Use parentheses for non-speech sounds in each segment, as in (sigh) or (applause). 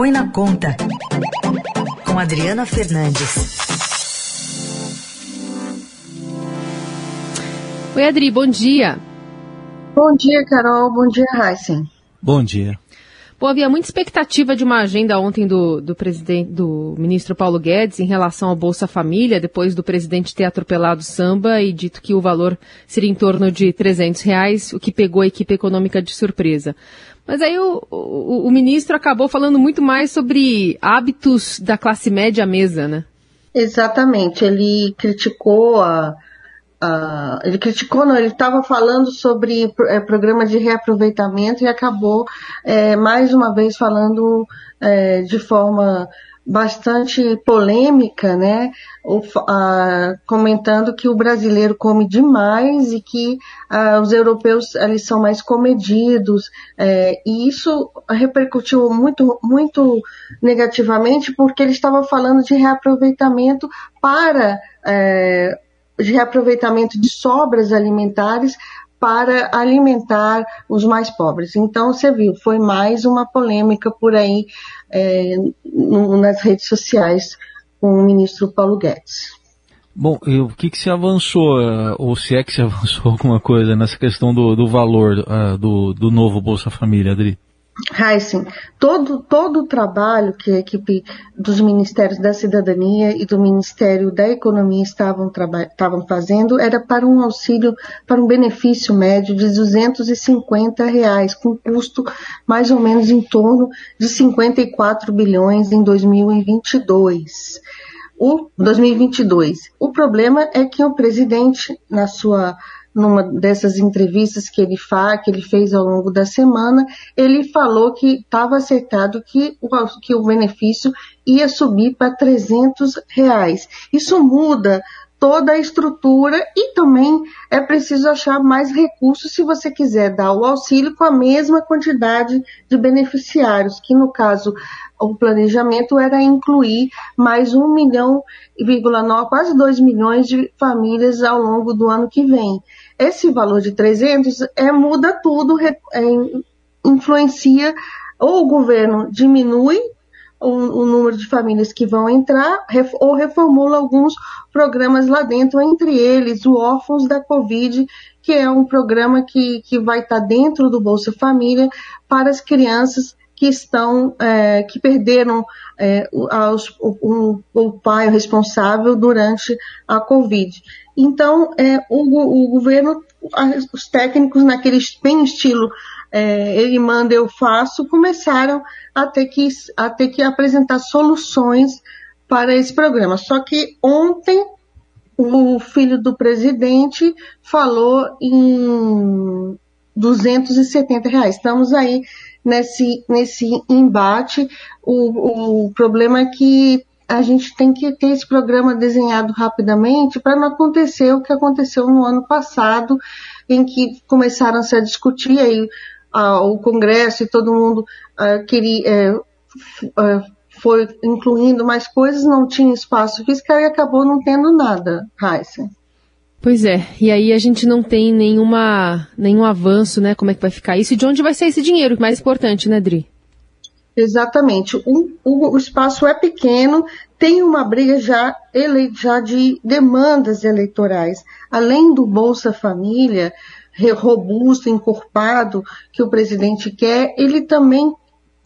Põe na Conta, com Adriana Fernandes. Oi, Adri, bom dia. Bom dia, Carol. Bom dia, Heisen. Bom dia. Bom, havia muita expectativa de uma agenda ontem do, do presidente, do ministro Paulo Guedes em relação ao Bolsa Família, depois do presidente ter atropelado o samba e dito que o valor seria em torno de 300 reais, o que pegou a equipe econômica de surpresa. Mas aí o, o, o ministro acabou falando muito mais sobre hábitos da classe média mesa, né? Exatamente. Ele criticou a Uh, ele criticou, não, ele estava falando sobre é, programa de reaproveitamento e acabou é, mais uma vez falando é, de forma bastante polêmica, né, uh, comentando que o brasileiro come demais e que uh, os europeus eles são mais comedidos é, e isso repercutiu muito muito negativamente porque ele estava falando de reaproveitamento para é, de reaproveitamento de sobras alimentares para alimentar os mais pobres. Então, você viu, foi mais uma polêmica por aí é, nas redes sociais com o ministro Paulo Guedes. Bom, o que, que se avançou, eh, ou se é que se (laughs) avançou alguma coisa nessa questão do, do valor uh, do, do novo Bolsa Família, Adri? Heisen, todo, todo o trabalho que a equipe dos Ministérios da Cidadania e do Ministério da Economia estavam, estavam fazendo era para um auxílio, para um benefício médio de 250 reais, com custo mais ou menos em torno de 54 bilhões em 2022. O 2022. O problema é que o presidente, na sua numa dessas entrevistas que ele faz, que ele fez ao longo da semana, ele falou que estava acertado que o, que o benefício ia subir para 300 reais. Isso muda toda a estrutura e também é preciso achar mais recursos se você quiser dar o auxílio com a mesma quantidade de beneficiários, que no caso o planejamento era incluir mais um milhão, vírgula quase dois milhões de famílias ao longo do ano que vem. Esse valor de 300 é, muda tudo, é, influencia ou o governo diminui o, o, número de famílias que vão entrar ref, ou reformula alguns programas lá dentro, entre eles o Órfãos da Covid, que é um programa que, que vai estar dentro do Bolsa Família para as crianças que estão, é, que perderam é, aos, o, o, pai responsável durante a Covid. Então, é, o, o governo, os técnicos naquele bem estilo é, ele manda, eu faço, começaram a ter, que, a ter que apresentar soluções para esse programa. Só que ontem o filho do presidente falou em 270 reais. Estamos aí nesse, nesse embate. O, o problema é que a gente tem que ter esse programa desenhado rapidamente para não acontecer o que aconteceu no ano passado, em que começaram -se a discutir aí ah, o Congresso e todo mundo ah, queria, é, ah, foi incluindo mais coisas, não tinha espaço fiscal e acabou não tendo nada, Raíssa. Pois é, e aí a gente não tem nenhuma, nenhum avanço, né? Como é que vai ficar isso e de onde vai sair esse dinheiro, que é mais importante, né, Dri? Exatamente. O, o, o, espaço é pequeno, tem uma briga já, ele, já de demandas eleitorais. Além do Bolsa Família, robusto, encorpado que o presidente quer, ele também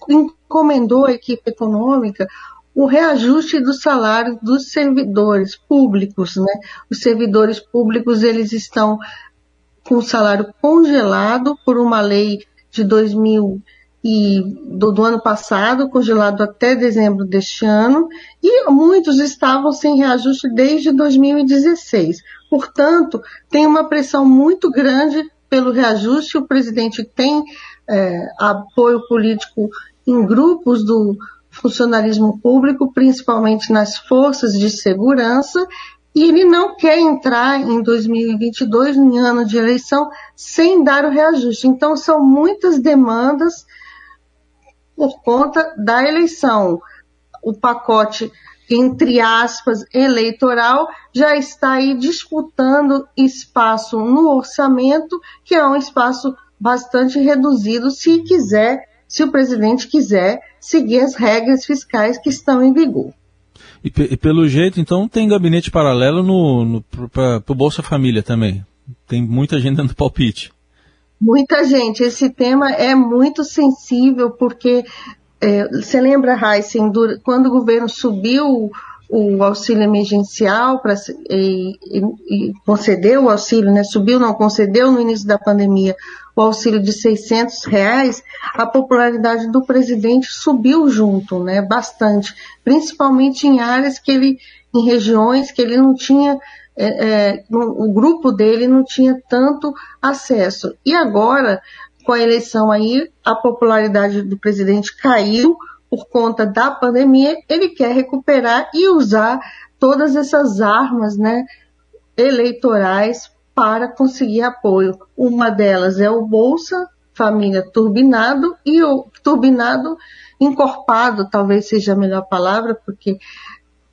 encomendou à equipe econômica o reajuste do salário dos servidores públicos, né? Os servidores públicos, eles estão com o salário congelado por uma lei de 2000 e do, do, ano passado, congelado até dezembro deste ano, e muitos estavam sem reajuste desde 2016. Portanto, tem uma pressão muito grande pelo reajuste. O presidente tem é, apoio político em grupos do funcionalismo público, principalmente nas forças de segurança, e ele não quer entrar em 2022, em ano de eleição, sem dar o reajuste. Então, são muitas demandas por conta da eleição. O pacote, entre aspas, eleitoral já está aí disputando espaço no orçamento, que é um espaço bastante reduzido, se quiser se o presidente quiser seguir as regras fiscais que estão em vigor. E, e pelo jeito, então, tem gabinete paralelo no, no para o Bolsa Família também. Tem muita gente dando palpite. Muita gente. Esse tema é muito sensível porque é, você lembra, Heisen, quando o governo subiu o auxílio emergencial pra, e, e, e, concedeu o auxílio, né, subiu, não concedeu no início da pandemia o auxílio de 600 reais, a popularidade do presidente subiu junto, né, bastante, principalmente em áreas que ele, em regiões que ele não tinha, é, é, o grupo dele não tinha tanto acesso. E agora, com a eleição aí, a popularidade do presidente caiu, por conta da pandemia, ele quer recuperar e usar todas essas armas né, eleitorais para conseguir apoio. Uma delas é o Bolsa Família Turbinado e o Turbinado encorpado, talvez seja a melhor palavra, porque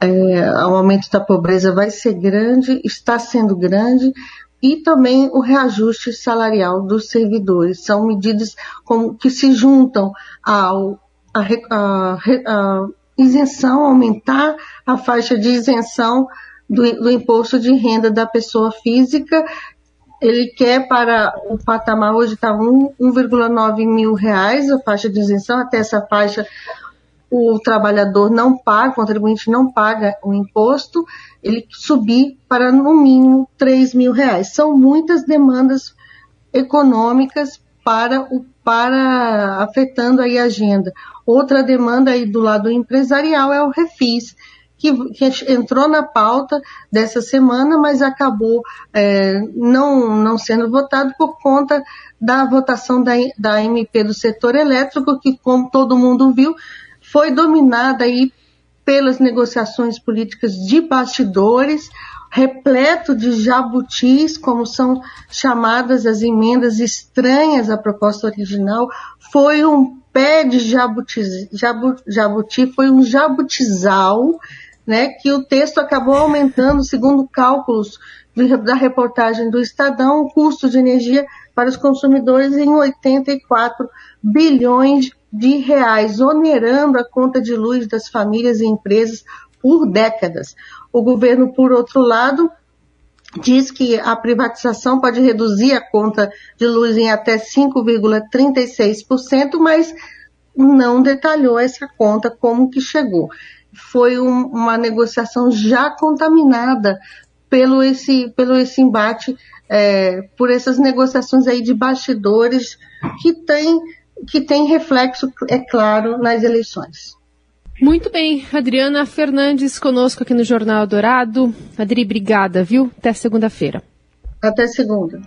é, o aumento da pobreza vai ser grande, está sendo grande, e também o reajuste salarial dos servidores. São medidas como, que se juntam ao a, a, a isenção, aumentar a faixa de isenção do, do imposto de renda da pessoa física. Ele quer para o patamar hoje está 1,9 mil reais a faixa de isenção, até essa faixa o trabalhador não paga, o contribuinte não paga o imposto, ele subir para no mínimo 3 mil reais. São muitas demandas econômicas para o para afetando aí a agenda. Outra demanda aí do lado empresarial é o refis, que, que entrou na pauta dessa semana, mas acabou é, não, não sendo votado por conta da votação da, da MP do setor elétrico, que, como todo mundo viu, foi dominada aí pelas negociações políticas de bastidores, repleto de jabutis, como são chamadas as emendas estranhas à proposta original, foi um pé de jabuti, jabuti, jabuti foi um jabutizal, né, que o texto acabou aumentando, segundo cálculos da reportagem do Estadão, o custo de energia para os consumidores em 84 bilhões de reais, onerando a conta de luz das famílias e empresas por décadas. O governo, por outro lado, diz que a privatização pode reduzir a conta de luz em até 5,36%, mas não detalhou essa conta como que chegou. Foi um, uma negociação já contaminada pelo esse, pelo esse embate, é, por essas negociações aí de bastidores que tem, que tem reflexo, é claro, nas eleições. Muito bem, Adriana Fernandes conosco aqui no Jornal Dourado. Adri, obrigada, viu? Até segunda-feira. Até segunda.